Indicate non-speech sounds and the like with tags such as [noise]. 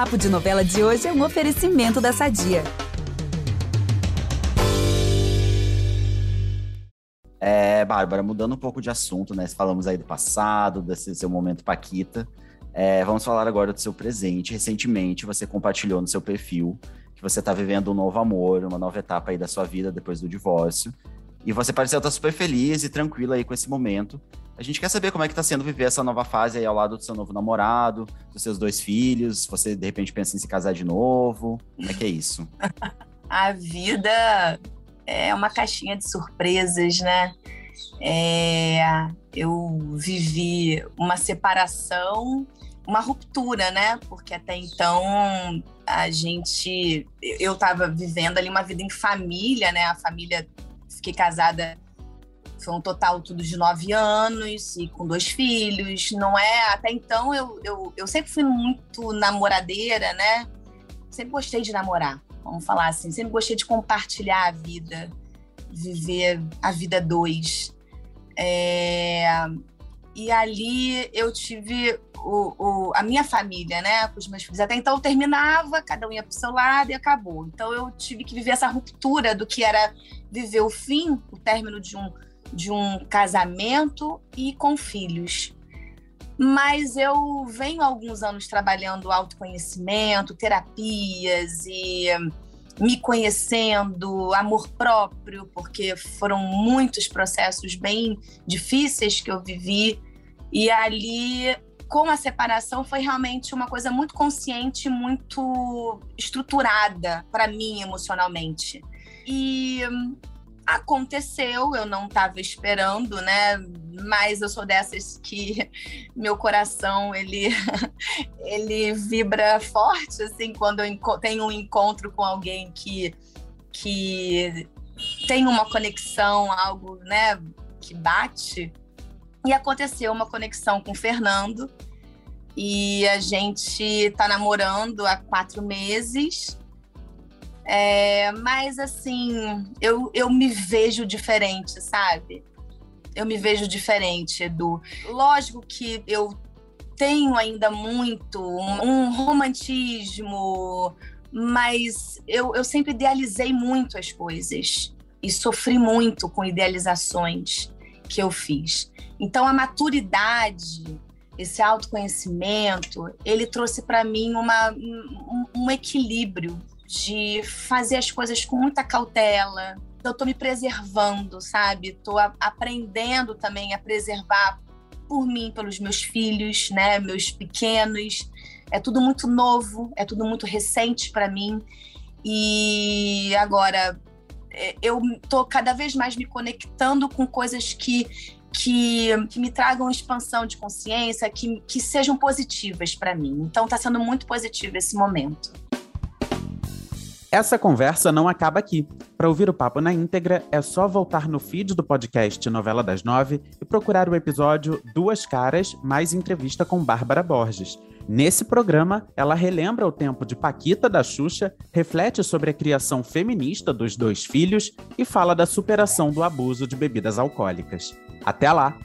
Papo de Novela de hoje é um oferecimento da Sadia. É, Bárbara, mudando um pouco de assunto, né? Falamos aí do passado, desse seu momento Paquita. É, vamos falar agora do seu presente. Recentemente, você compartilhou no seu perfil que você está vivendo um novo amor, uma nova etapa aí da sua vida depois do divórcio. E você pareceu estar super feliz e tranquila aí com esse momento. A gente quer saber como é que está sendo viver essa nova fase aí ao lado do seu novo namorado, dos seus dois filhos. Você, de repente, pensa em se casar de novo. Como é que é isso? [laughs] A vida é uma caixinha de surpresas, né? É, eu vivi uma separação, uma ruptura, né? Porque até então a gente, eu estava vivendo ali uma vida em família, né? A família, fiquei casada, foi um total tudo de nove anos e com dois filhos. Não é? Até então eu, eu, eu sempre fui muito namoradeira, né? Sempre gostei de namorar vamos falar assim. Sempre gostei de compartilhar a vida, viver a vida dois. É... E ali eu tive o, o, a minha família, né, com os meus filhos. Até então eu terminava, cada um ia para o seu lado e acabou. Então eu tive que viver essa ruptura do que era viver o fim, o término de um, de um casamento e com filhos mas eu venho há alguns anos trabalhando autoconhecimento, terapias e me conhecendo, amor próprio, porque foram muitos processos bem difíceis que eu vivi. E ali, com a separação, foi realmente uma coisa muito consciente, muito estruturada para mim emocionalmente. E aconteceu, eu não estava esperando, né? Mas eu sou dessas que [laughs] meu coração ele [laughs] ele vibra forte assim quando eu tenho um encontro com alguém que que tem uma conexão, algo, né, que bate. E aconteceu uma conexão com o Fernando e a gente está namorando há quatro meses é, mas assim, eu, eu me vejo diferente, sabe? Eu me vejo diferente, Edu. Lógico que eu tenho ainda muito um, romantismo, mas eu, eu sempre idealizei muito as coisas e sofri muito com idealizações que eu fiz. Então a maturidade, esse autoconhecimento, ele trouxe para mim uma, um, um equilíbrio de fazer as coisas com muita cautela. Eu estou me preservando, sabe? Estou aprendendo também a preservar por mim, pelos meus filhos, né? Meus pequenos. É tudo muito novo, é tudo muito recente para mim. E agora é, eu estou cada vez mais me conectando com coisas que que, que, me tragam expansão de consciência, que, que sejam positivas para mim. Então, está sendo muito positivo esse momento. Essa conversa não acaba aqui. Para ouvir o papo na íntegra, é só voltar no feed do podcast Novela das Nove e procurar o episódio Duas Caras mais entrevista com Bárbara Borges. Nesse programa, ela relembra o tempo de Paquita da Xuxa, reflete sobre a criação feminista dos dois filhos e fala da superação do abuso de bebidas alcoólicas. Até lá!